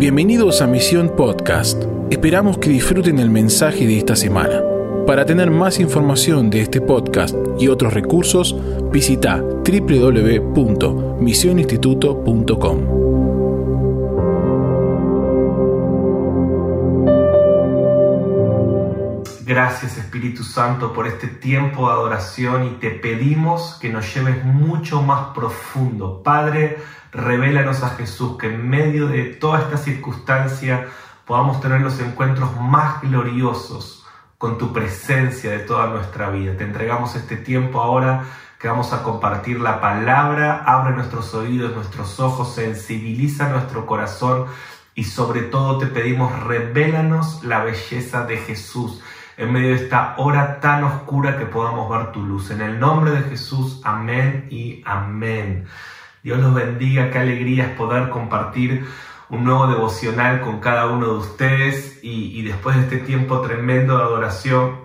Bienvenidos a Misión Podcast. Esperamos que disfruten el mensaje de esta semana. Para tener más información de este podcast y otros recursos, visita www.misioninstituto.com. Gracias Espíritu Santo por este tiempo de adoración y te pedimos que nos lleves mucho más profundo. Padre, Revélanos a Jesús, que en medio de toda esta circunstancia podamos tener los encuentros más gloriosos con tu presencia de toda nuestra vida. Te entregamos este tiempo ahora que vamos a compartir la palabra, abre nuestros oídos, nuestros ojos, sensibiliza nuestro corazón y sobre todo te pedimos, revélanos la belleza de Jesús en medio de esta hora tan oscura que podamos ver tu luz. En el nombre de Jesús, amén y amén. Dios los bendiga, qué alegría es poder compartir un nuevo devocional con cada uno de ustedes y, después de este tiempo tremendo de adoración,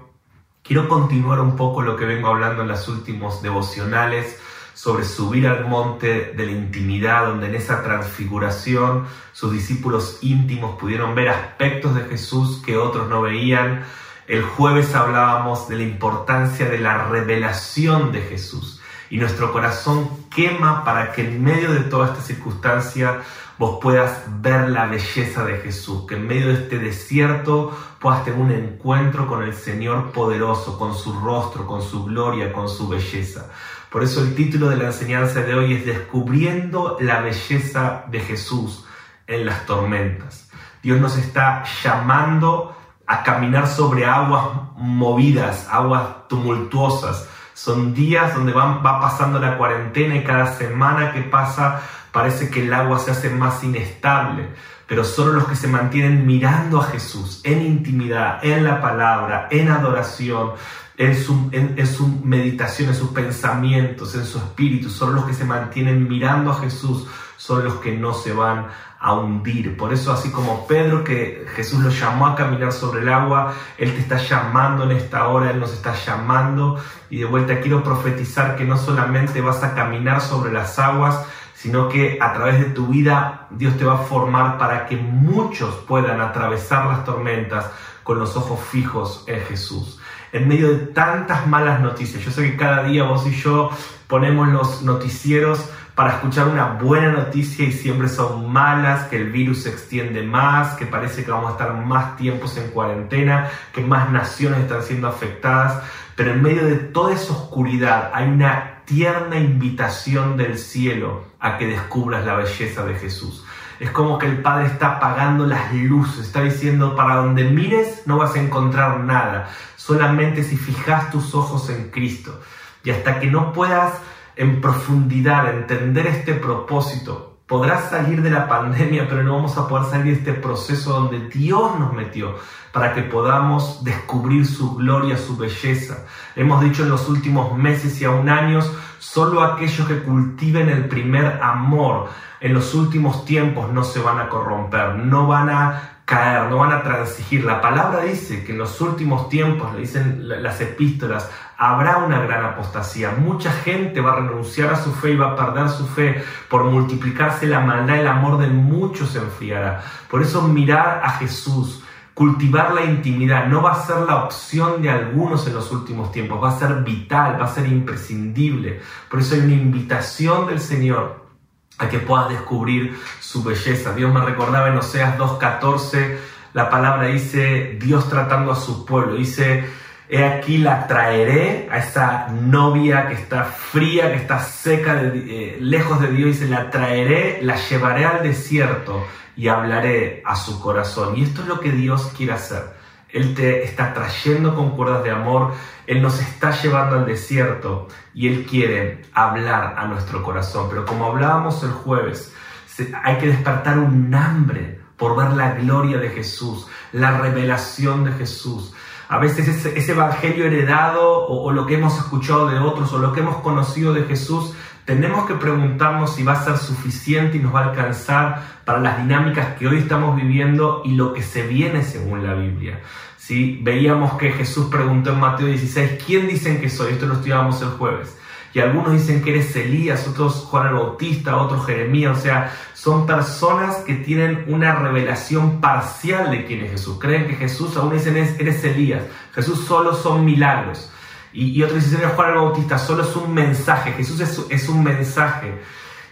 quiero continuar un poco lo que vengo hablando en los últimos devocionales sobre subir al monte de la intimidad, donde en esa transfiguración sus discípulos íntimos pudieron ver aspectos de Jesús que otros no veían. El jueves hablábamos de la importancia de la revelación de Jesús y nuestro corazón quema para que en medio de toda esta circunstancia vos puedas ver la belleza de Jesús, que en medio de este desierto puedas tener un encuentro con el Señor poderoso, con su rostro, con su gloria, con su belleza. Por eso el título de la enseñanza de hoy es Descubriendo la belleza de Jesús en las tormentas. Dios nos está llamando a caminar sobre aguas movidas, aguas tumultuosas, son días donde va, va pasando la cuarentena y cada semana que pasa parece que el agua se hace más inestable. Pero solo los que se mantienen mirando a Jesús en intimidad, en la palabra, en adoración, en su, en, su, meditación, en sus pensamientos, en su espíritu, solo los que se mantienen mirando a Jesús. Son los que no se van a hundir. Por eso, así como Pedro, que Jesús lo llamó a caminar sobre el agua, Él te está llamando en esta hora, Él nos está llamando. Y de vuelta quiero profetizar que no solamente vas a caminar sobre las aguas, sino que a través de tu vida Dios te va a formar para que muchos puedan atravesar las tormentas con los ojos fijos en Jesús. En medio de tantas malas noticias, yo sé que cada día vos y yo ponemos los noticieros para escuchar una buena noticia y siempre son malas, que el virus se extiende más, que parece que vamos a estar más tiempos en cuarentena, que más naciones están siendo afectadas, pero en medio de toda esa oscuridad hay una tierna invitación del cielo a que descubras la belleza de Jesús. Es como que el Padre está apagando las luces, está diciendo, para donde mires no vas a encontrar nada, solamente si fijas tus ojos en Cristo. Y hasta que no puedas en profundidad, entender este propósito, podrás salir de la pandemia, pero no vamos a poder salir de este proceso donde Dios nos metió para que podamos descubrir su gloria, su belleza. Hemos dicho en los últimos meses y aún años, solo aquellos que cultiven el primer amor en los últimos tiempos no se van a corromper, no van a caer, no van a transigir. La palabra dice que en los últimos tiempos, le dicen las epístolas, habrá una gran apostasía. Mucha gente va a renunciar a su fe y va a perder su fe. Por multiplicarse la maldad, el amor de muchos se enfriará. Por eso mirar a Jesús, cultivar la intimidad, no va a ser la opción de algunos en los últimos tiempos, va a ser vital, va a ser imprescindible. Por eso hay una invitación del Señor a que puedas descubrir su belleza. Dios me recordaba en Oseas 2.14, la palabra dice, Dios tratando a su pueblo, dice, he aquí la traeré a esa novia que está fría, que está seca, eh, lejos de Dios, dice, la traeré, la llevaré al desierto y hablaré a su corazón. Y esto es lo que Dios quiere hacer. Él te está trayendo con cuerdas de amor, Él nos está llevando al desierto y Él quiere hablar a nuestro corazón. Pero como hablábamos el jueves, hay que despertar un hambre por ver la gloria de Jesús, la revelación de Jesús. A veces ese, evangelio heredado o, lo que hemos escuchado de otros o lo que hemos conocido de Jesús, tenemos que preguntarnos si va a ser suficiente y nos va a alcanzar para las dinámicas que hoy estamos viviendo y lo que se viene según la Biblia. ¿Sí? Veíamos que Jesús preguntó en Mateo 16, ¿quién dicen que soy? Esto lo estudiábamos el jueves. y algunos dicen que eres Elías, otros Juan el Bautista, otros Jeremías, o sea, son personas que tienen una revelación parcial de quién es Jesús. Creen que Jesús, aún dicen eres Elías, Jesús solo son milagros. Y, otros dicen Juan el Bautista, solo es un mensaje, Jesús es, es un mensaje.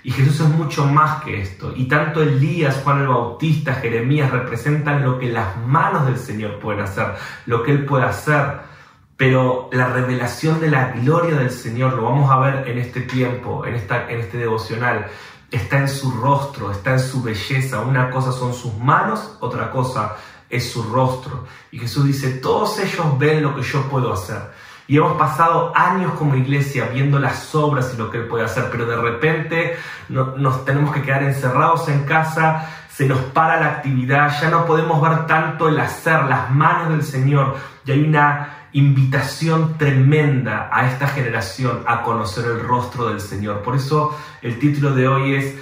Y Jesús es mucho más que esto. Y tanto Elías, Juan el Bautista, Jeremías representan lo que las manos del Señor pueden hacer, lo que Él puede hacer pero la revelación de la gloria del Señor, lo vamos a ver en este tiempo, en, esta, en este devocional, está en su rostro, está en su belleza. Una cosa son sus manos, otra cosa es su rostro. Y Jesús dice, todos ellos ven lo que yo puedo hacer. Y hemos pasado años como iglesia viendo las obras y lo que Él puede hacer, pero de repente nos tenemos que quedar encerrados en casa, se nos para la actividad, ya no podemos ver tanto el hacer, las manos del Señor, y hay una invitación tremenda a esta generación a conocer el rostro del Señor. Por eso el título de hoy es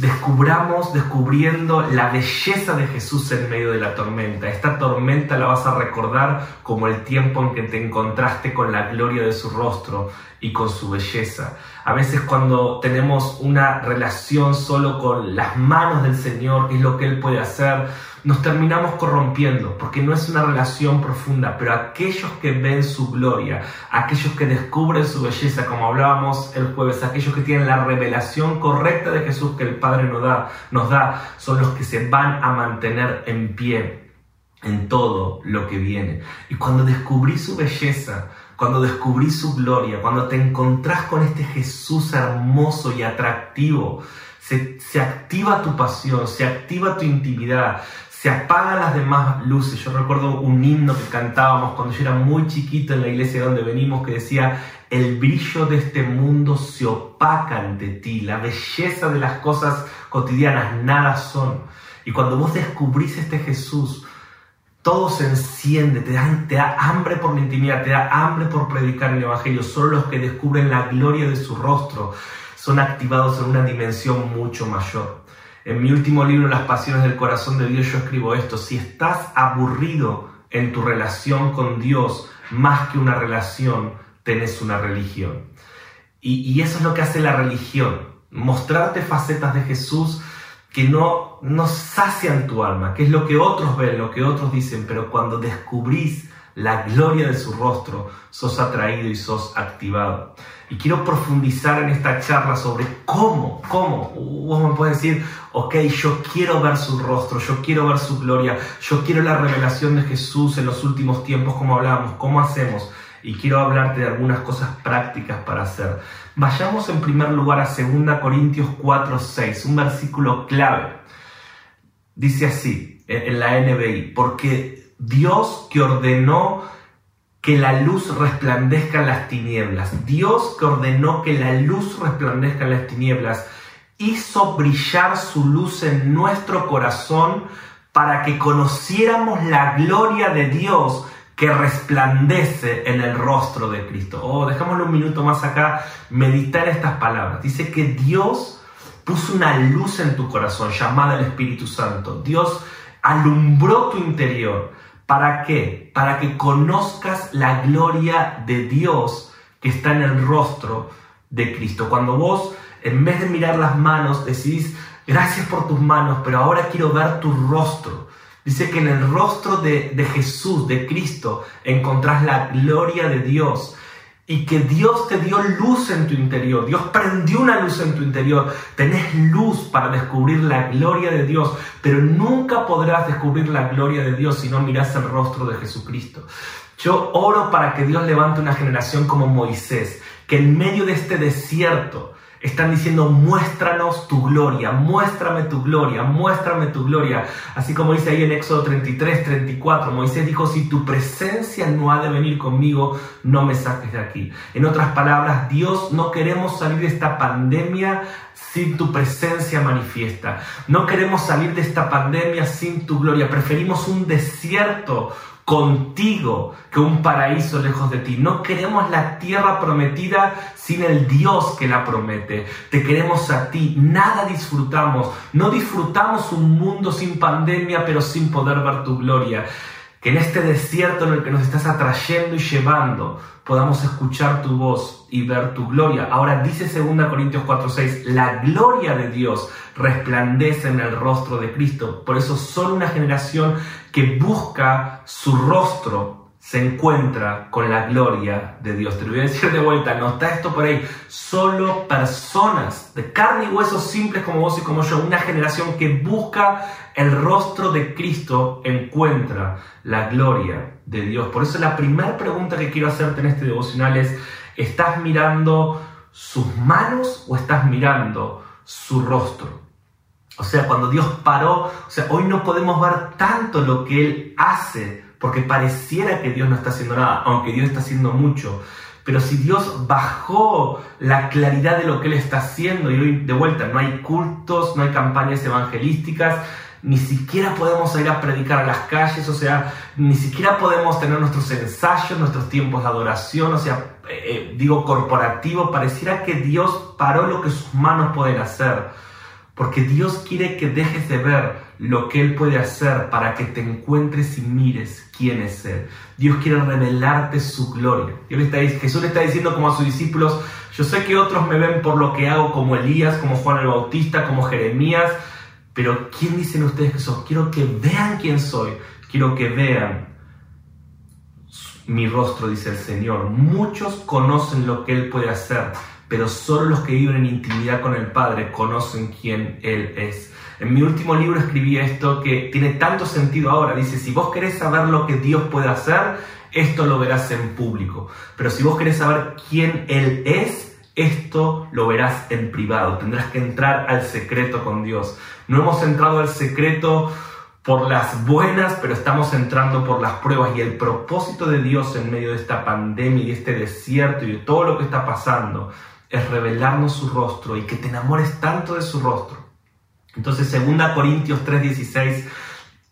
Descubramos, descubriendo la belleza de Jesús en medio de la tormenta. Esta tormenta la vas a recordar como el tiempo en que te encontraste con la gloria de su rostro y con su belleza. A veces cuando tenemos una relación solo con las manos del Señor, que es lo que Él puede hacer, nos terminamos corrompiendo porque no es una relación profunda, pero aquellos que ven su gloria, aquellos que descubren su belleza, como hablábamos el jueves, aquellos que tienen la revelación correcta de Jesús que el Padre nos da, nos da son los que se van a mantener en pie en todo lo que viene. Y cuando descubrí su belleza, cuando descubrí su gloria, cuando te encontrás con este Jesús hermoso y atractivo, se, se, activa tu pasión, se activa tu intimidad, se apagan las demás luces. Yo recuerdo un himno que cantábamos cuando yo era muy chiquito en la iglesia donde venimos que decía, el brillo de este mundo se opaca ante ti, la belleza de las cosas cotidianas nada son. Y cuando vos descubrís este Jesús, todo se enciende, te da, te da hambre por la intimidad, te da hambre por predicar el Evangelio. Solo los que descubren la gloria de su rostro son activados en una dimensión mucho mayor. En mi último libro, Las Pasiones del Corazón de Dios, yo escribo esto. Si estás aburrido en tu relación con Dios, más que una relación, tenés una religión. Y, eso es lo que hace la religión. Mostrarte facetas de Jesús que no, no sacian tu alma, que es lo que otros ven, lo que otros dicen, pero cuando descubrís la gloria de su rostro, sos atraído y sos activado. Y quiero profundizar en esta charla sobre cómo, cómo, vos me puedes decir, ok, yo quiero ver su rostro, yo quiero ver su gloria, yo quiero la revelación de Jesús en los últimos tiempos, como hablábamos, cómo hacemos. Y quiero hablarte de algunas cosas prácticas para hacer. Vayamos en primer lugar a 2 Corintios 4, 6, un versículo clave. Dice así, en la NBI, porque Dios que ordenó que la luz resplandezca en las tinieblas. Dios que ordenó que la luz resplandezca en las tinieblas, hizo brillar su luz en nuestro corazón para que conociéramos la gloria de Dios que resplandece en el rostro de Cristo. Oh, dejámoslo un minuto más acá, meditar estas palabras. Dice que Dios puso una luz en tu corazón llamada el Espíritu Santo. Dios alumbró tu interior ¿Para qué? Para que conozcas la gloria de Dios que está en el rostro de Cristo. Cuando vos, en vez de mirar las manos, decís, gracias por tus manos, pero ahora quiero ver tu rostro. Dice que en el rostro de, de Jesús, de Cristo, encontrás la gloria de Dios y que Dios te dio luz en tu interior, Dios prendió una luz en tu interior, tenés luz para descubrir la gloria de Dios, pero nunca podrás descubrir la gloria de Dios si no miras el rostro de Jesucristo. Yo oro para que Dios levante una generación como Moisés, que en medio de este desierto, están diciendo, muéstranos tu gloria, muéstrame tu gloria, muéstrame tu gloria. Así como dice ahí en Éxodo 33, 34, Moisés dijo, si tu presencia no ha de venir conmigo, no me saques de aquí. En otras palabras, Dios, no queremos salir de esta pandemia sin tu presencia manifiesta. No queremos salir de esta pandemia sin tu gloria. Preferimos un desierto contigo que un paraíso lejos de ti. No queremos la tierra prometida sin el Dios que la promete. Te queremos a ti. Nada disfrutamos. No disfrutamos un mundo sin pandemia, pero sin poder ver tu gloria. En este desierto en el que nos estás atrayendo y llevando, podamos escuchar tu voz y ver tu gloria. Ahora dice 2 Corintios 4:6, la gloria de Dios resplandece en el rostro de Cristo. Por eso son una generación que busca su rostro se encuentra con la gloria de Dios. Te lo voy a decir de vuelta, no está esto por ahí. Solo personas de carne y huesos simples como vos y como yo, una generación que busca el rostro de Cristo, encuentra la gloria de Dios. Por eso la primera pregunta que quiero hacerte en este devocional es, ¿estás mirando sus manos o estás mirando su rostro? O sea, cuando Dios paró, o sea, hoy no podemos ver tanto lo que Él hace porque pareciera que Dios no está haciendo nada, aunque Dios está haciendo mucho. Pero si Dios bajó la claridad de lo que Él está haciendo, y hoy de vuelta no hay cultos, no hay campañas evangelísticas, ni siquiera podemos ir a predicar a las calles, o sea, ni siquiera podemos tener nuestros ensayos, nuestros tiempos de adoración, o sea, eh, eh, digo corporativo, pareciera que Dios paró lo que sus manos pueden hacer, porque Dios quiere que dejes de ver lo que Él puede hacer para que te encuentres y mires quién es Él. Dios quiere revelarte su gloria. Dios está, Jesús le está diciendo como a sus discípulos, yo sé que otros me ven por lo que hago como Elías, como Juan el Bautista, como Jeremías, pero ¿quién dicen ustedes que soy? Quiero que vean quién soy, quiero que vean mi rostro, dice el Señor. Muchos conocen lo que Él puede hacer, pero solo los que viven en intimidad con el Padre conocen quién Él es. En mi último libro escribí esto que tiene tanto sentido ahora. Dice, si vos querés saber lo que Dios puede hacer, esto lo verás en público. Pero si vos querés saber quién Él es, esto lo verás en privado. Tendrás que entrar al secreto con Dios. No hemos entrado al secreto por las buenas, pero estamos entrando por las pruebas. Y el propósito de Dios en medio de esta pandemia y este desierto y de todo lo que está pasando es revelarnos su rostro y que te enamores tanto de su rostro entonces, 2 Corintios 3:16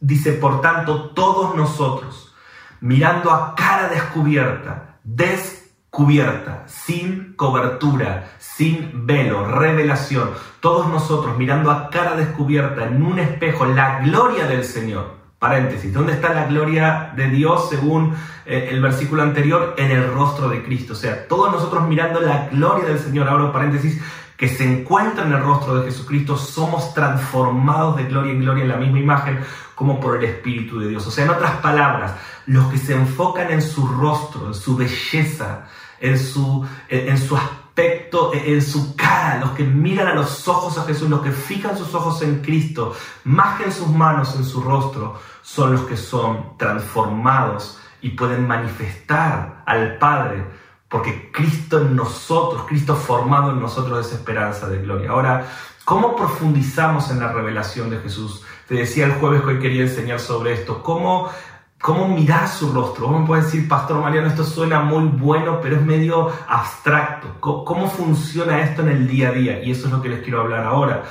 dice, por tanto, todos nosotros, mirando a cara descubierta, descubierta, sin cobertura, sin velo, revelación, todos nosotros mirando a cara descubierta en un espejo la gloria del Señor. Paréntesis, ¿dónde está la gloria de Dios según eh, el versículo anterior? En el rostro de Cristo. O sea, todos nosotros mirando la gloria del Señor, ahora paréntesis, que se encuentra en el rostro de Jesucristo, somos transformados de gloria en gloria en la misma imagen como por el Espíritu de Dios. O sea, en otras palabras, los que se enfocan en su rostro, en su belleza, en su, en su aspecto, en su cara, los que miran a los ojos a Jesús, los que fijan sus ojos en Cristo, más que en sus manos, en su rostro, son los que son transformados y pueden manifestar al Padre porque Cristo en nosotros, Cristo formado en nosotros es esperanza de gloria. Ahora, ¿cómo profundizamos en la revelación de Jesús? Te decía el jueves que hoy quería enseñar sobre esto. ¿Cómo, cómo mirar su rostro? Vos me puedes decir, Pastor Mariano, esto suena muy bueno, pero es medio abstracto. ¿Cómo, ¿Cómo funciona esto en el día a día? Y eso es lo que les quiero hablar ahora.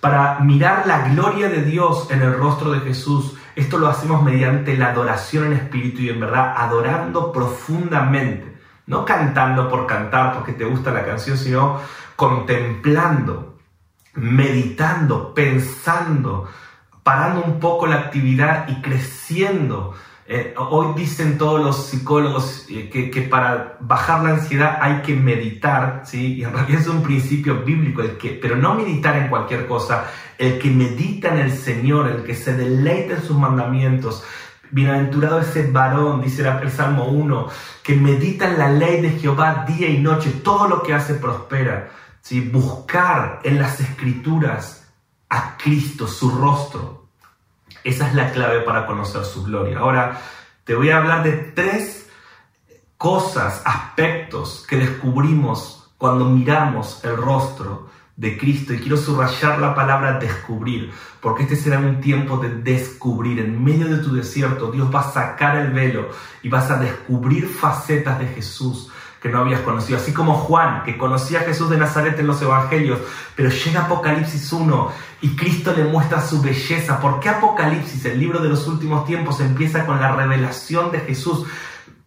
Para mirar la gloria de Dios en el rostro de Jesús, esto lo hacemos mediante la adoración en espíritu y en verdad, adorando profundamente no cantando por cantar porque te gusta la canción, sino contemplando, meditando, pensando, parando un poco la actividad y creciendo. Eh, hoy dicen todos los psicólogos eh, que, para bajar la ansiedad hay que meditar, ¿sí? y en realidad es un principio bíblico, el que, pero no meditar en cualquier cosa, el que medita en el Señor, el que se deleita en sus mandamientos, Bienaventurado ese varón, dice el Salmo 1, que medita en la ley de Jehová día y noche, todo lo que hace prospera. ¿sí? Buscar en las escrituras a Cristo, su rostro. Esa es la clave para conocer su gloria. Ahora, te voy a hablar de tres cosas, aspectos que descubrimos cuando miramos el rostro de Cristo. Y quiero subrayar la palabra descubrir, porque este será un tiempo de descubrir. En medio de tu desierto, Dios va a sacar el velo y vas a descubrir facetas de Jesús que no habías conocido. Así como Juan, que conocía a Jesús de Nazaret en los evangelios, pero llega Apocalipsis 1 y Cristo le muestra su belleza. ¿Por qué Apocalipsis, el libro de los últimos tiempos, empieza con la revelación de Jesús?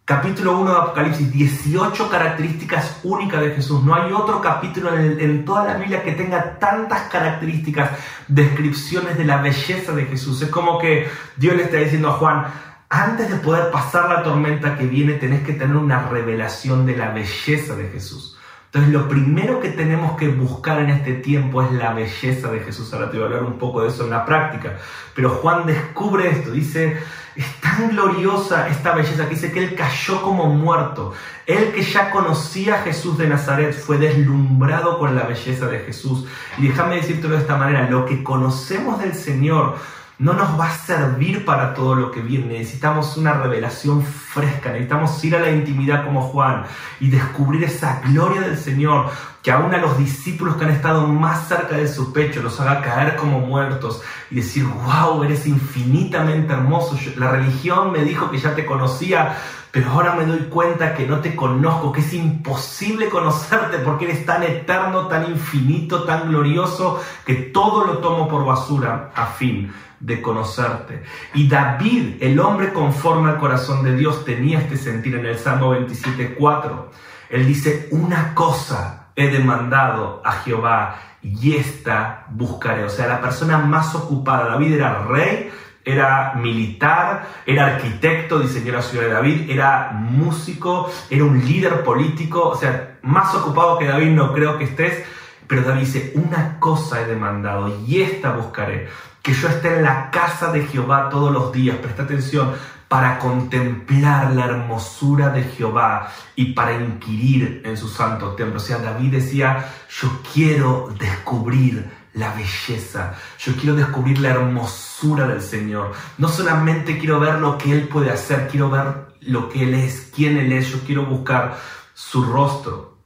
Capítulo 1 de Apocalipsis, 18 características únicas de Jesús. No hay otro capítulo en, toda la Biblia que tenga tantas características, descripciones de la belleza de Jesús. Es como que Dios le está diciendo a Juan, antes de poder pasar la tormenta que viene, tenés que tener una revelación de la belleza de Jesús. Entonces lo primero que tenemos que buscar en este tiempo es la belleza de Jesús. Ahora te voy a hablar un poco de eso en la práctica. Pero Juan descubre esto, dice, es tan gloriosa esta belleza que dice que él cayó como muerto. Él que ya conocía a Jesús de Nazaret fue deslumbrado con la belleza de Jesús. Y déjame decírtelo de esta manera, lo que conocemos del Señor no nos va a servir para todo lo que viene. Necesitamos una revelación fresca, necesitamos ir a la intimidad como Juan y descubrir esa gloria del Señor que aún a los discípulos que han estado más cerca de su pecho los haga caer como muertos y decir, wow, eres infinitamente hermoso. la religión me dijo que ya te conocía, pero ahora me doy cuenta que no te conozco, que es imposible conocerte porque eres tan eterno, tan infinito, tan glorioso, que todo lo tomo por basura a fin de conocerte. Y David, el hombre conforme al corazón de Dios, tenía este sentir en el Salmo 27.4. Él dice, una cosa he demandado a Jehová y esta buscaré. O sea, la persona más ocupada, David era rey, era militar, era arquitecto, diseñó la ciudad de David, era músico, era un líder político, o sea, más ocupado que David no creo que estés, pero David dice, una cosa he demandado y esta buscaré que yo esté en la casa de Jehová todos los días, presta atención, para contemplar la hermosura de Jehová y para inquirir en su santo templo. O sea, David decía, yo quiero descubrir la belleza, yo quiero descubrir la hermosura del Señor. No solamente quiero ver lo que Él puede hacer, quiero ver lo que Él es, quién Él es, yo quiero buscar su rostro.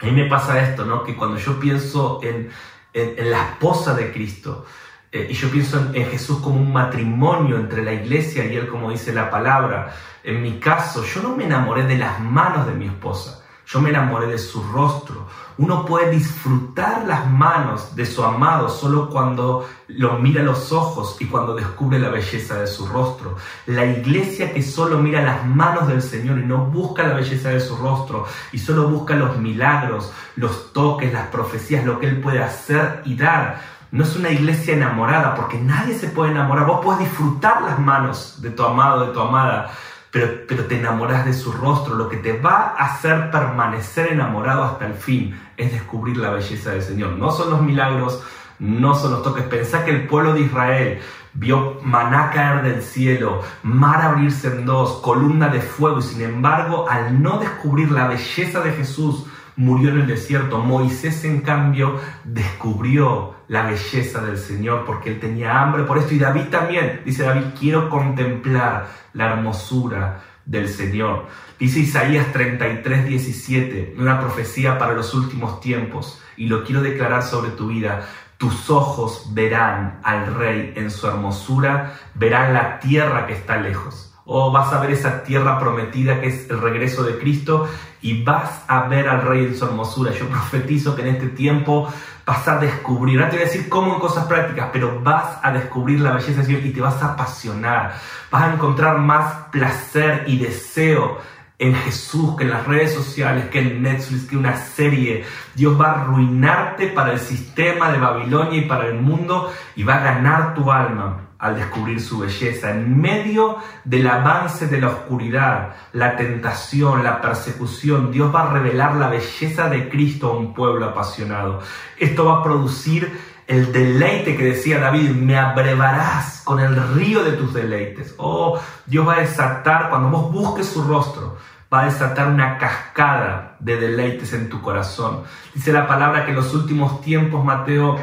A mí me pasa esto, ¿no? Que cuando yo pienso en, en la esposa de Cristo, eh, y yo pienso en, Jesús como un matrimonio entre la iglesia y Él, como dice la palabra. En mi caso, yo no me enamoré de las manos de mi esposa, yo me enamoré de su rostro. Uno puede disfrutar las manos de su amado solo cuando lo mira a los ojos y cuando descubre la belleza de su rostro. La iglesia que solo mira las manos del Señor y no busca la belleza de su rostro y solo busca los milagros, los toques, las profecías, lo que Él puede hacer y dar no es una iglesia enamorada, porque nadie se puede enamorar. Vos puedes disfrutar las manos de tu amado, de tu amada, pero, pero te enamoras de su rostro. Lo que te va a hacer permanecer enamorado hasta el fin es descubrir la belleza del Señor. No son los milagros, no son los toques. Pensá que el pueblo de Israel vio maná caer del cielo, mar abrirse en dos, columna de fuego, y sin embargo, al no descubrir la belleza de Jesús, murió en el desierto. Moisés, en cambio, descubrió la belleza del Señor porque él tenía hambre por esto. Y David también, dice David, quiero contemplar la hermosura del Señor. Dice Isaías 33, 17, una profecía para los últimos tiempos. Y lo quiero declarar sobre tu vida. Tus ojos verán al Rey en su hermosura, verán la tierra que está lejos o vas a ver esa tierra prometida que es el regreso de Cristo y vas a ver al Rey en su hermosura. Yo profetizo que en este tiempo vas a descubrir, no te voy a decir cómo en cosas prácticas, pero vas a descubrir la belleza de Dios y te vas a apasionar. Vas a encontrar más placer y deseo en Jesús, que en las redes sociales, que en Netflix, que una serie. Dios va a arruinarte para el sistema de Babilonia y para el mundo y va a ganar tu alma al descubrir su belleza. En medio del avance de la oscuridad, la tentación, la persecución, Dios va a revelar la belleza de Cristo a un pueblo apasionado. Esto va a producir el deleite que decía David, me abrevarás con el río de tus deleites. Oh, Dios va a desatar, cuando vos busques su rostro, va a desatar una cascada de deleites en tu corazón. Dice la palabra que en los últimos tiempos, Mateo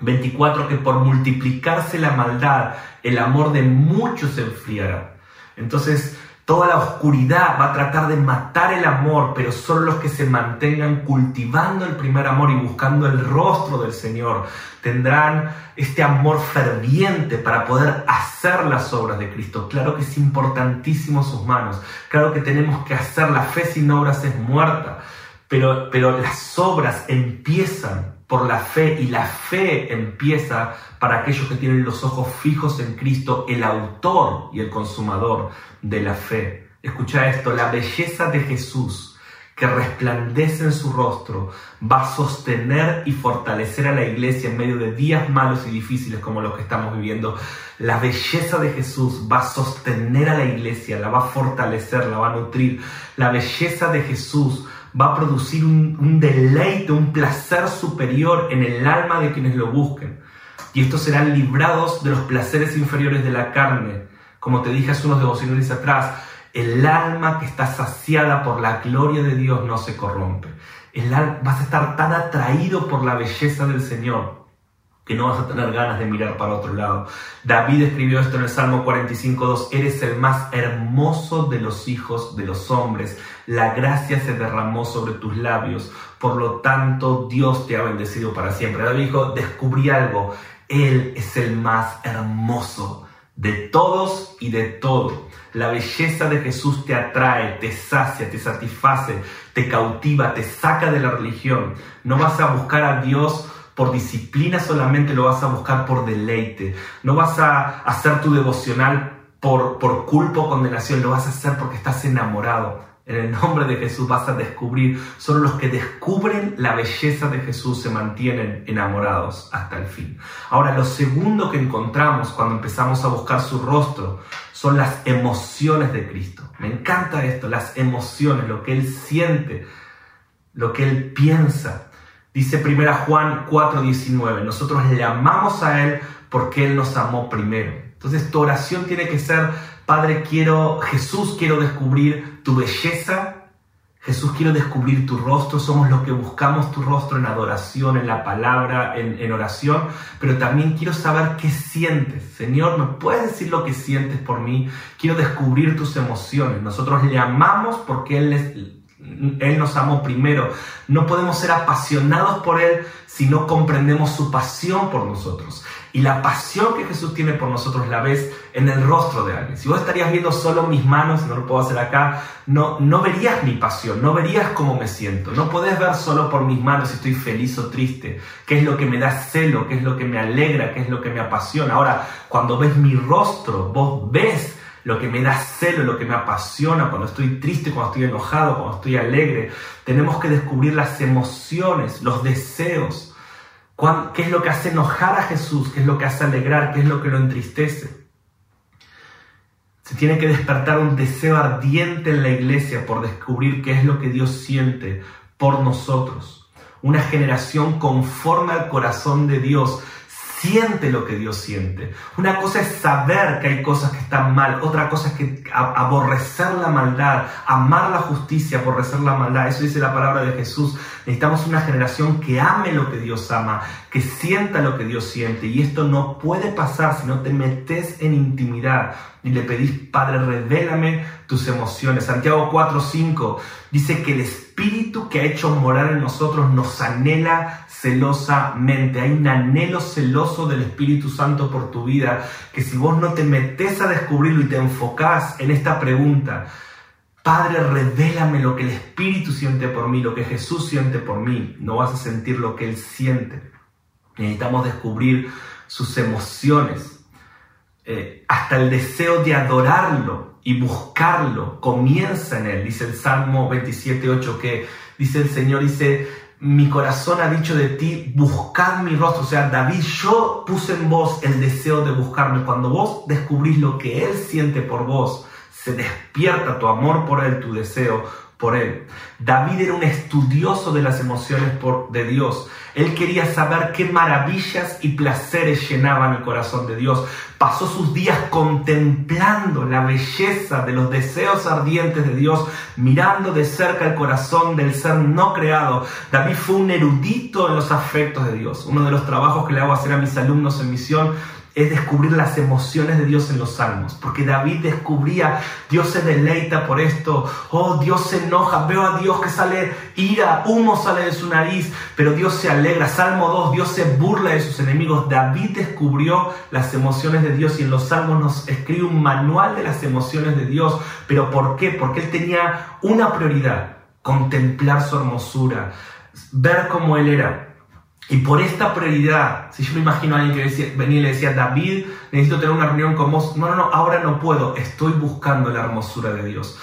24, que por multiplicarse la maldad, el amor de muchos se enfriará. Entonces, toda la oscuridad va a tratar de matar el amor, pero solo los que se mantengan cultivando el primer amor y buscando el rostro del Señor tendrán este amor ferviente para poder hacer las obras de Cristo. Claro que es importantísimo sus manos, claro que tenemos que hacer, la fe sin obras es muerta, pero, pero las obras empiezan por la fe y la fe empieza para aquellos que tienen los ojos fijos en Cristo, el autor y el consumador de la fe. Escucha esto, la belleza de Jesús que resplandece en su rostro, va a sostener y fortalecer a la iglesia en medio de días malos y difíciles como los que estamos viviendo. La belleza de Jesús va a sostener a la iglesia, la va a fortalecer, la va a nutrir. La belleza de Jesús va a producir un, deleite, un placer superior en el alma de quienes lo busquen. Y estos serán librados de los placeres inferiores de la carne. Como te dije hace unos devocionales atrás, el alma que está saciada por la gloria de Dios no se corrompe. El vas a estar tan atraído por la belleza del Señor que no vas a tener ganas de mirar para otro lado. David escribió esto en el Salmo 45.2, eres el más hermoso de los hijos de los hombres, la gracia se derramó sobre tus labios, por lo tanto Dios te ha bendecido para siempre. David dijo, descubrí algo, Él es el más hermoso de todos y de todo. La belleza de Jesús te atrae, te sacia, te satisface, te cautiva, te saca de la religión. No vas a buscar a Dios por disciplina solamente, lo vas a buscar por deleite. No vas a hacer tu devocional por, por culpa o condenación, lo vas a hacer porque estás enamorado. En el nombre de Jesús vas a descubrir, solo los que descubren la belleza de Jesús se mantienen enamorados hasta el fin. Ahora, lo segundo que encontramos cuando empezamos a buscar su rostro son las emociones de Cristo. Me encanta esto, las emociones, lo que Él siente, lo que Él piensa. Dice 1 Juan 4:19, nosotros le amamos a Él porque Él nos amó primero. Entonces tu oración tiene que ser Padre, quiero, Jesús, quiero descubrir tu belleza. Jesús, quiero descubrir tu rostro. Somos los que buscamos tu rostro en adoración, en la palabra, en, oración. Pero también quiero saber qué sientes. Señor, ¿me puedes decir lo que sientes por mí? Quiero descubrir tus emociones. Nosotros le amamos porque Él él nos amó primero. No podemos ser apasionados por Él si no comprendemos su pasión por nosotros. Y la pasión que Jesús tiene por nosotros la ves en el rostro de alguien. Si vos estarías viendo solo mis manos, no lo puedo hacer acá, no, no verías mi pasión, no verías cómo me siento. No podés ver solo por mis manos si estoy feliz o triste, qué es lo que me da celo, qué es lo que me alegra, qué es lo que me apasiona. Ahora, cuando ves mi rostro, vos ves lo que me da celo, lo que me apasiona, cuando estoy triste, cuando estoy enojado, cuando estoy alegre. Tenemos que descubrir las emociones, los deseos. ¿Qué es lo que hace enojar a Jesús? ¿Qué es lo que hace alegrar? ¿Qué es lo que lo entristece? Se tiene que despertar un deseo ardiente en la iglesia por descubrir qué es lo que Dios siente por nosotros. Una generación conforme al corazón de Dios siente lo que Dios siente. Una cosa es saber que hay cosas que están mal, otra cosa es aborrecer la maldad, amar la justicia, aborrecer la maldad. Eso dice la palabra de Jesús. Necesitamos una generación que ame lo que Dios ama, que sienta lo que Dios siente. Y esto no puede pasar si no te metes en intimidad y le pedís, Padre, revélame tus emociones. Santiago 4:5 dice que el Espíritu que ha hecho morar en nosotros nos anhela celosamente. Hay un anhelo celoso del Espíritu Santo por tu vida, que si vos no te metes a descubrirlo y te enfocás en esta pregunta, Padre, revélame lo que el Espíritu siente por mí, lo que Jesús siente por mí, no vas a sentir lo que Él siente. Necesitamos descubrir sus emociones, eh, hasta el deseo de adorarlo y buscarlo comienza en él. Dice el Salmo 27.8 que dice el Señor, dice, mi corazón ha dicho de ti, buscad mi rostro. O sea, David, yo puse en vos el deseo de buscarme. Cuando vos descubrís lo que Él siente por vos, se despierta tu amor por Él, tu deseo por Él. David era un estudioso de las emociones por, de Dios. Él quería saber qué maravillas y placeres llenaban el corazón de Dios. Pasó sus días contemplando la belleza de los deseos ardientes de Dios, mirando de cerca el corazón del ser no creado. David fue un erudito en los afectos de Dios. Uno de los trabajos que le hago hacer a mis alumnos en misión es descubrir las emociones de Dios en los salmos, porque David descubría, Dios se deleita por esto, oh Dios se enoja, veo a Dios que sale ira, humo sale de su nariz, pero Dios se alegra, Salmo 2, Dios se burla de sus enemigos, David descubrió las emociones de Dios y en los salmos nos escribe un manual de las emociones de Dios, pero ¿por qué? Porque él tenía una prioridad, contemplar su hermosura, ver cómo él era, y por esta prioridad, si yo me imagino a alguien que venía y le decía, David, necesito tener una reunión con vos. No, no, no, ahora no puedo. Estoy buscando la hermosura de Dios.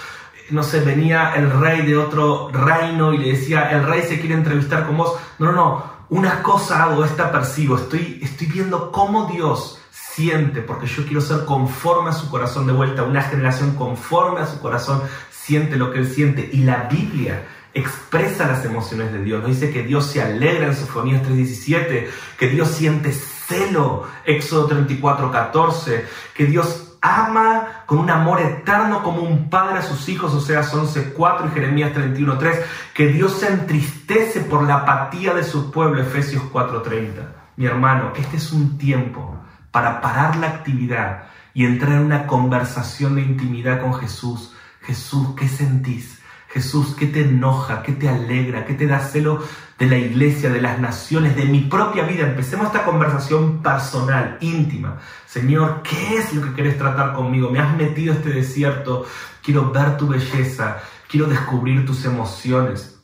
no sé, venía el rey de otro reino y le decía, el rey se quiere entrevistar con vos. No, no, no, una cosa hago, esta percibo, estoy, estoy viendo cómo Dios siente, porque yo quiero ser conforme a su corazón de vuelta, una generación conforme a su corazón siente lo que él siente. Y la Biblia expresa las emociones de Dios. No dice que Dios se alegra en Sofonías 3.17, que Dios siente celo, Éxodo 34.14, que Dios ama con un amor eterno como un padre a sus hijos, o sea, 11.4 y Jeremías 31.3, que Dios se entristece por la apatía de su pueblo, Efesios 4.30. Mi hermano, este es un tiempo para parar la actividad y entrar en una conversación de intimidad con Jesús. Jesús, ¿qué sentís? Jesús, ¿qué te enoja? ¿Qué te alegra? ¿Qué te da celo de la iglesia, de las naciones, de mi propia vida? Empecemos esta conversación personal, íntima. Señor, ¿qué es lo que quieres tratar conmigo? Me has metido a este desierto. Quiero ver tu belleza. Quiero descubrir tus emociones.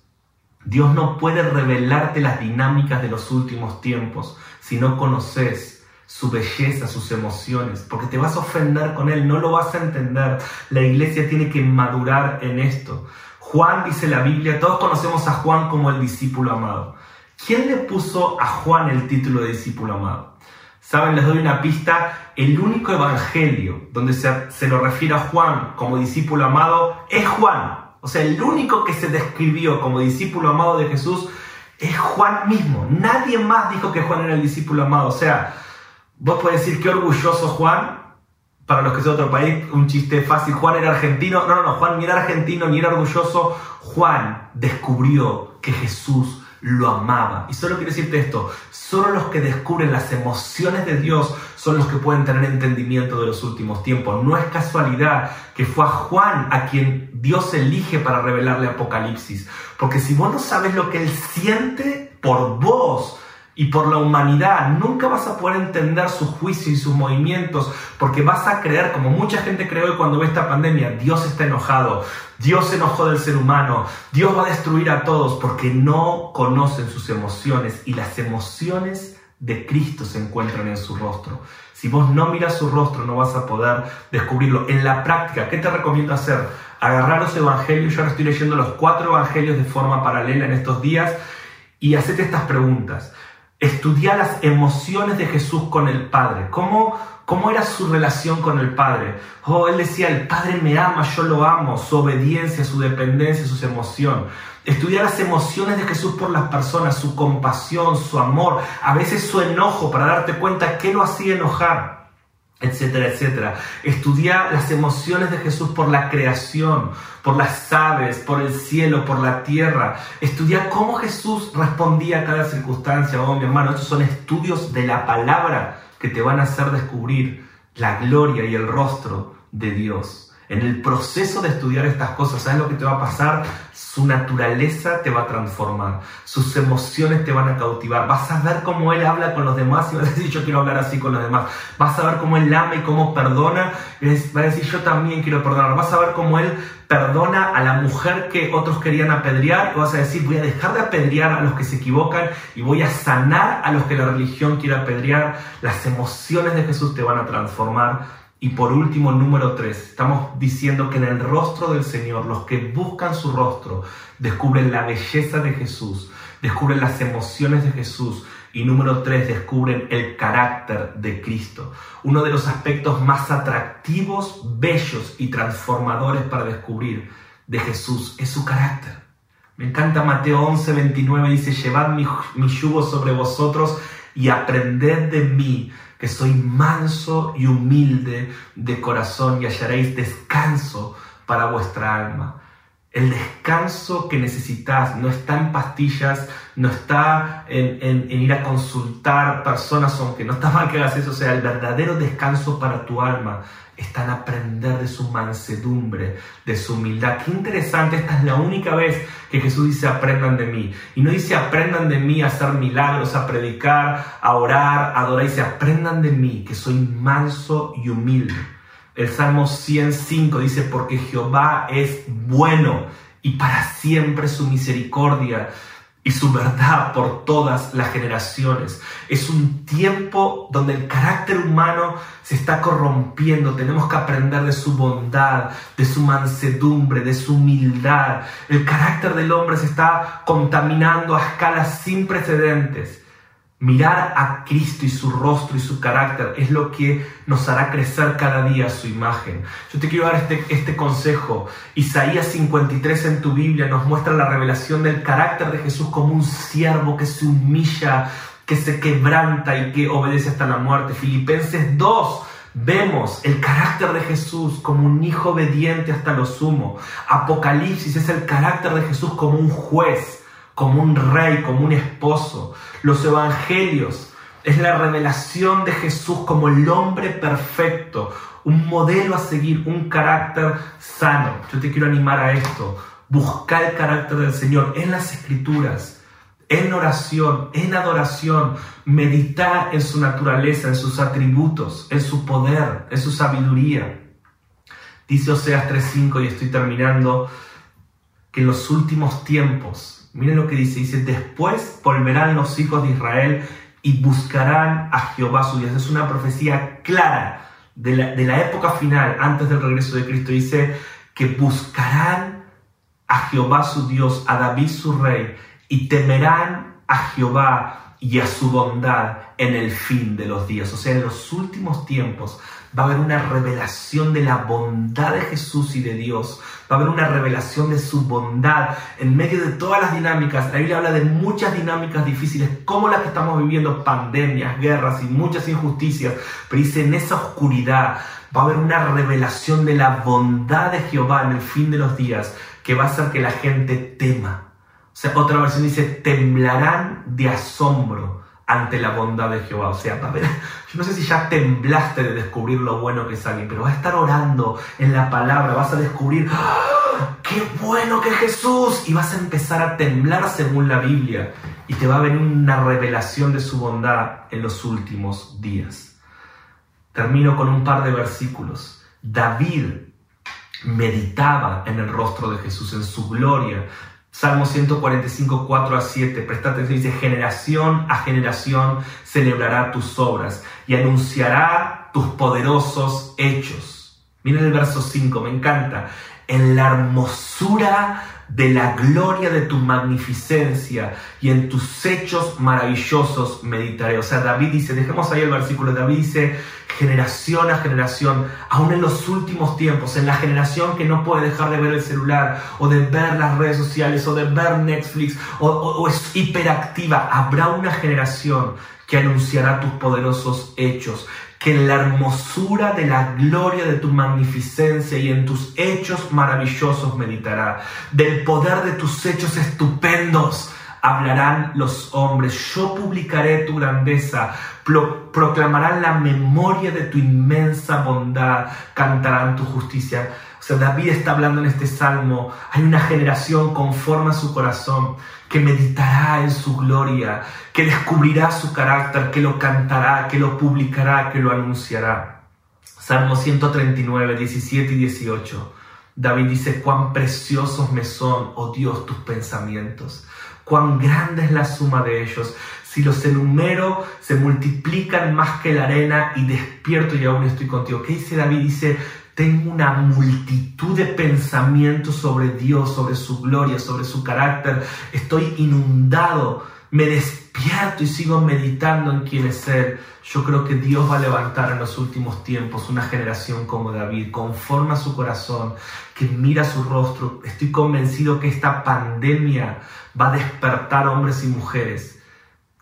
Dios no puede revelarte las dinámicas de los últimos tiempos si no conoces su belleza, sus emociones, porque te vas a ofender con Él, no lo vas a entender. La iglesia tiene que madurar en esto. Juan dice la Biblia, todos conocemos a Juan como el discípulo amado. ¿Quién le puso a Juan el título de discípulo amado? Saben, les doy una pista, el único evangelio donde se, se, lo refiere a Juan como discípulo amado es Juan. O sea, el único que se describió como discípulo amado de Jesús es Juan mismo. Nadie más dijo que Juan era el discípulo amado. O sea, vos podés decir qué orgulloso Juan, para los que son de otro país, un chiste fácil. Juan era argentino. No, no, no. Juan ni era argentino ni era orgulloso. Juan descubrió que Jesús lo amaba. Y solo quiero decirte esto. Solo los que descubren las emociones de Dios son los que pueden tener entendimiento de los últimos tiempos. No es casualidad que fue a Juan a quien Dios elige para revelarle Apocalipsis. Porque si vos no sabes lo que Él siente por vos, y por la humanidad. Nunca vas a poder entender su juicio y sus movimientos porque vas a creer, como mucha gente creó cuando ve esta pandemia, Dios está enojado, Dios se enojó del ser humano, Dios va a destruir a todos porque no conocen sus emociones y las emociones de Cristo se encuentran en su rostro. Si vos no miras su rostro no vas a poder descubrirlo. En la práctica, ¿qué te recomiendo hacer? Agarrar los evangelios, yo ahora estoy leyendo los cuatro evangelios de forma paralela en estos días y hacete estas preguntas. Estudiar las emociones de Jesús con el Padre. ¿Cómo, ¿Cómo era su relación con el Padre? Oh, él decía, el Padre me ama, yo lo amo, su obediencia, su dependencia, su emoción. Estudiar las emociones de Jesús por las personas, su compasión, su amor, a veces su enojo, para darte cuenta qué lo hacía enojar etcétera, etcétera. Estudiar las emociones de Jesús por la creación, por las aves, por el cielo, por la tierra. Estudiar cómo Jesús respondía a cada circunstancia. Oh, mi hermano, estos son estudios de la palabra que te van a hacer descubrir la gloria y el rostro de Dios. En el proceso de estudiar estas cosas, ¿sabes lo que te va a pasar? Su naturaleza te va a transformar, sus emociones te van a cautivar. Vas a ver cómo Él habla con los demás y vas a decir, yo quiero hablar así con los demás. Vas a ver cómo Él ama y cómo perdona. Y vas a decir, yo también quiero perdonar. Vas a ver cómo Él perdona a la mujer que otros querían apedrear. Y vas a decir, voy a dejar de apedrear a los que se equivocan y voy a sanar a los que la religión quiere apedrear. Las emociones de Jesús te van a transformar y por último, número tres, estamos diciendo que en el rostro del Señor, los que buscan su rostro, descubren la belleza de Jesús, descubren las emociones de Jesús. Y número tres, descubren el carácter de Cristo. Uno de los aspectos más atractivos, bellos y transformadores para descubrir de Jesús es su carácter. Me encanta Mateo 11, 29, dice, llevad mi, mi yugo sobre vosotros y aprended de mí que soy manso y humilde de corazón y hallaréis descanso para vuestra alma. El descanso que necesitas no está en pastillas, no está en, ir a consultar personas, aunque no está mal que hagas eso, o sea, el verdadero descanso para tu alma está en aprender de su mansedumbre, de su humildad. Qué interesante, esta es la única vez que Jesús dice aprendan de mí. Y no dice aprendan de mí a hacer milagros, a predicar, a orar, a adorar. Dice aprendan de mí, que soy manso y humilde. El Salmo 105 dice, porque Jehová es bueno y para siempre su misericordia. Y su verdad por todas las generaciones. Es un tiempo donde el carácter humano se está corrompiendo. Tenemos que aprender de su bondad, de su mansedumbre, de su humildad. El carácter del hombre se está contaminando a escalas sin precedentes. Mirar a Cristo y su rostro y su carácter es lo que nos hará crecer cada día su imagen. Yo te quiero dar este, este consejo. Isaías 53 en tu Biblia nos muestra la revelación del carácter de Jesús como un siervo que se humilla, que se quebranta y que obedece hasta la muerte. Filipenses 2 Vemos el carácter de Jesús como un hijo obediente hasta lo sumo. Apocalipsis es el carácter de Jesús como un juez como un rey, como un esposo. Los evangelios es la revelación de Jesús como el hombre perfecto, un modelo a seguir, un carácter sano. Yo te quiero animar a esto. Buscar el carácter del Señor en las escrituras, en oración, en adoración, meditar en su naturaleza, en sus atributos, en su poder, en su sabiduría. Dice Oseas 3.5 y estoy terminando, que en los últimos tiempos Miren lo que dice, dice, después volverán los hijos de Israel y buscarán a Jehová su Dios. Es una profecía clara de la, de la época final, antes del regreso de Cristo. Dice que buscarán a Jehová su Dios, a David su rey, y temerán a Jehová y a su bondad en el fin de los días. O sea, en los últimos tiempos va a haber una revelación de la bondad de Jesús y de Dios. Va a haber una revelación de su bondad en medio de todas las dinámicas. La Biblia habla de muchas dinámicas difíciles, como las que estamos viviendo, pandemias, guerras y muchas injusticias. Pero dice, en esa oscuridad va a haber una revelación de la bondad de Jehová en el fin de los días que va a hacer que la gente tema. O sea, otra versión dice, temblarán de asombro ante la bondad de Jehová. O sea, yo no sé si ya temblaste de descubrir lo bueno que es alguien, pero vas a estar orando en la palabra, vas a descubrir, ¡Ah! ¡qué bueno que es Jesús! Y vas a empezar a temblar según la Biblia y te va a venir una revelación de su bondad en los últimos días. Termino con un par de versículos. David meditaba en el rostro de Jesús, en su gloria, Salmo 145, 4 a 7, presta atención, dice, generación a generación celebrará tus obras y anunciará tus poderosos hechos. Miren el verso 5, me encanta. En la hermosura de la gloria de tu magnificencia y en tus hechos maravillosos meditaré. O sea, David dice, dejemos ahí el versículo, David dice, generación a generación, aún en los últimos tiempos, en la generación que no puede dejar de ver el celular o de ver las redes sociales o de ver Netflix o, es hiperactiva, habrá una generación que anunciará tus poderosos hechos, que en la hermosura de la gloria de tu magnificencia y en tus hechos maravillosos meditará, del poder de tus hechos estupendos hablarán los hombres, yo publicaré tu grandeza, proclamarán la memoria de tu inmensa bondad, cantarán tu justicia. O sea, David está hablando en este salmo, hay una generación conforme a su corazón que meditará en su gloria, que descubrirá su carácter, que lo cantará, que lo publicará, que lo anunciará. Salmo 139, 17 y 18. David dice, cuán preciosos me son, oh Dios, tus pensamientos cuán grande es la suma de ellos. Si los enumero, se multiplican más que la arena y despierto y aún estoy contigo. ¿Qué dice David? Dice, tengo una multitud de pensamientos sobre Dios, sobre su gloria, sobre su carácter. Estoy inundado, me despierto y sigo meditando en quién es Él. Yo creo que Dios va a levantar en los últimos tiempos una generación como David, conforme a su corazón, que mira su rostro. Estoy convencido que esta pandemia va a despertar hombres y mujeres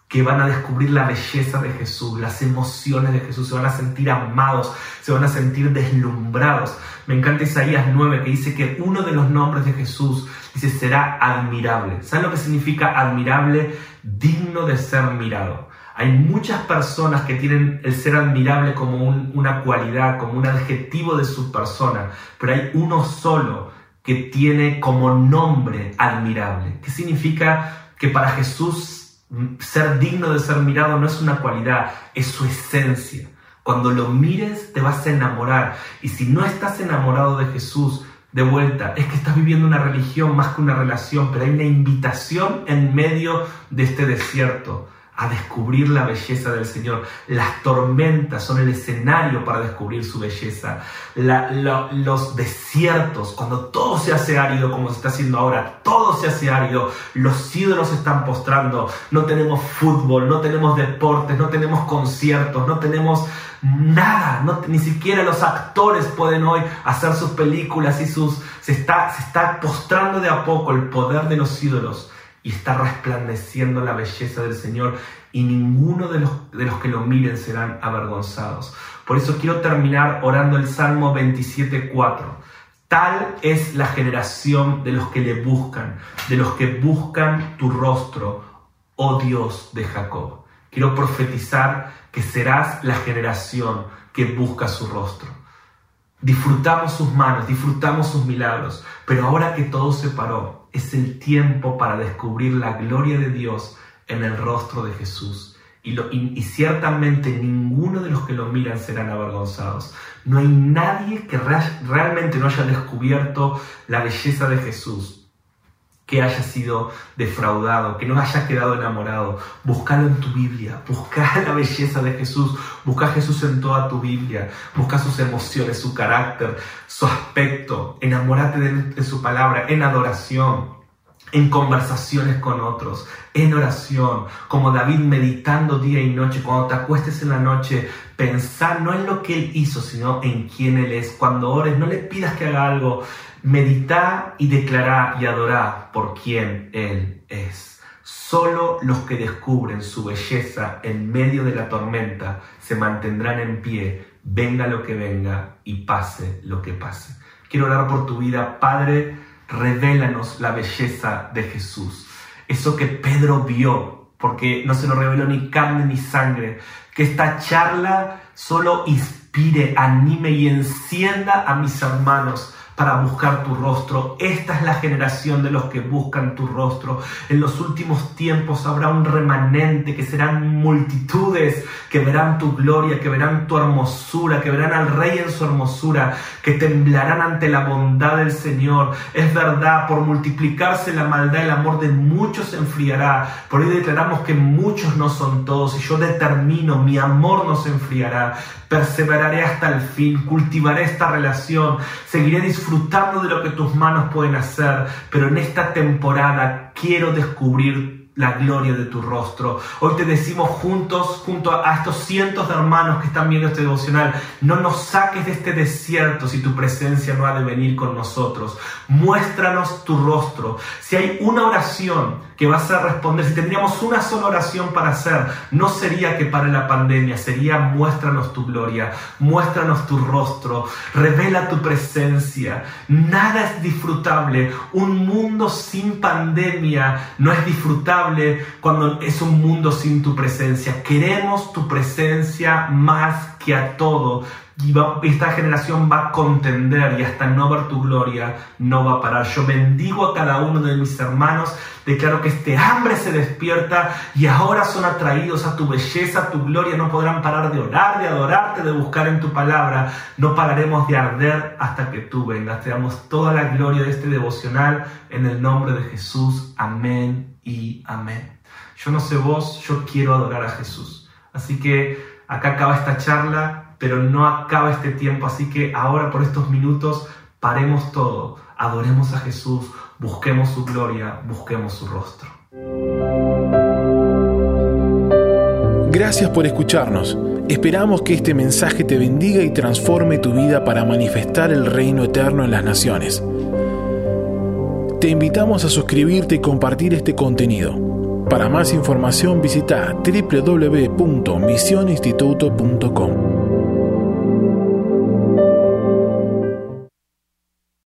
que van a descubrir la belleza de Jesús, las emociones de Jesús, se van a sentir amados, se van a sentir deslumbrados. Me encanta Isaías 9 que dice que uno de los nombres de Jesús dice será admirable. ¿Saben lo que significa admirable? Digno de ser mirado. Hay muchas personas que tienen el ser admirable como una cualidad, como un adjetivo de su persona, pero hay uno solo que tiene como nombre admirable. ¿Qué significa que para Jesús mm, ser digno de ser mirado no es una cualidad, es su esencia? Cuando lo mires te vas a enamorar y si no estás enamorado de Jesús, de vuelta, es que estás viviendo una religión más que una relación, pero hay una invitación en medio de este desierto a descubrir la belleza del Señor. Las tormentas son el escenario para descubrir su belleza. los desiertos, cuando todo se hace árido como se está haciendo ahora, todo se hace árido, los ídolos están postrando, no tenemos fútbol, no tenemos deportes, no tenemos conciertos, no tenemos nada, ni siquiera los actores pueden hoy hacer sus películas y sus... Se está, se está postrando de a poco el poder de los ídolos y está resplandeciendo la belleza del Señor y ninguno de los, de los que lo miren serán avergonzados. Por eso quiero terminar orando el Salmo 27.4. Tal es la generación de los que le buscan, de los que buscan tu rostro, oh Dios de Jacob. Quiero profetizar que serás la generación que busca su rostro. Disfrutamos sus manos, disfrutamos sus milagros, pero ahora que todo se paró, es el tiempo para descubrir la gloria de Dios en el rostro de Jesús. Y, ciertamente ninguno de los que lo miran serán avergonzados. No hay nadie que realmente no haya descubierto la belleza de Jesús que haya sido defraudado, que no haya quedado enamorado. Búscalo en tu Biblia, busca la belleza de Jesús, busca Jesús en toda tu Biblia, busca sus emociones, su carácter, su aspecto, enamórate de, su palabra en adoración, en conversaciones con otros, en oración, como David meditando día y noche. Cuando te acuestes en la noche, pensar no en lo que Él hizo, sino en quién Él es. Cuando ores, no le pidas que haga algo Medita y declara y adora por quien Él es. Solo los que descubren su belleza en medio de la tormenta se mantendrán en pie, venga lo que venga y pase lo que pase. Quiero orar por tu vida, Padre, revélanos la belleza de Jesús. Eso que Pedro vio, porque no se lo reveló ni carne ni sangre, que esta charla solo inspire, anime y encienda a mis hermanos para buscar tu rostro. Esta es la generación de los que buscan tu rostro. En los últimos tiempos habrá un remanente que serán multitudes que verán tu gloria, que verán tu hermosura, que verán al Rey en su hermosura, que temblarán ante la bondad del Señor. Es verdad, por multiplicarse la maldad, el amor de muchos se enfriará. Por ello declaramos que muchos no son todos y yo determino, mi amor no se enfriará. Perseveraré hasta el fin, cultivaré esta relación, seguiré disfrutando de lo que tus manos pueden hacer, pero en esta temporada quiero descubrir la gloria de tu rostro. Hoy te decimos juntos, junto a estos cientos de hermanos que están viendo este devocional, no nos saques de este desierto si tu presencia no ha de venir con nosotros. Muéstranos tu rostro. Si hay una oración que vas a responder, si tendríamos una sola oración para hacer, no sería que para la pandemia, sería muéstranos tu gloria, muéstranos tu rostro, revela tu presencia. Nada es disfrutable. Un mundo sin pandemia no es disfrutable cuando es un mundo sin tu presencia. Queremos tu presencia más que a todo. Y esta generación va a contender y hasta no ver tu gloria no va a parar. Yo bendigo a cada uno de mis hermanos. Declaro que este hambre se despierta y ahora son atraídos a tu belleza, a tu gloria. No podrán parar de orar, de adorarte, de buscar en tu palabra. No pararemos de arder hasta que tú vengas. Te damos toda la gloria de este devocional en el nombre de Jesús. Amén y amén. Yo no sé vos, yo quiero adorar a Jesús. Así que acá acaba esta charla, pero no acaba este tiempo. Así que ahora por estos minutos paremos todo, adoremos a Jesús, busquemos su gloria, busquemos su rostro. Gracias por escucharnos. Esperamos que este mensaje te bendiga y transforme tu vida para manifestar el reino eterno en las naciones. Te invitamos a suscribirte y compartir este contenido. Para más información visita www.misioninstituto.com.